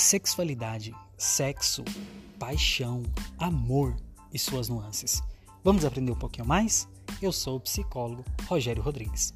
sexualidade, sexo, paixão, amor e suas nuances. Vamos aprender um pouquinho mais? Eu sou o psicólogo Rogério Rodrigues.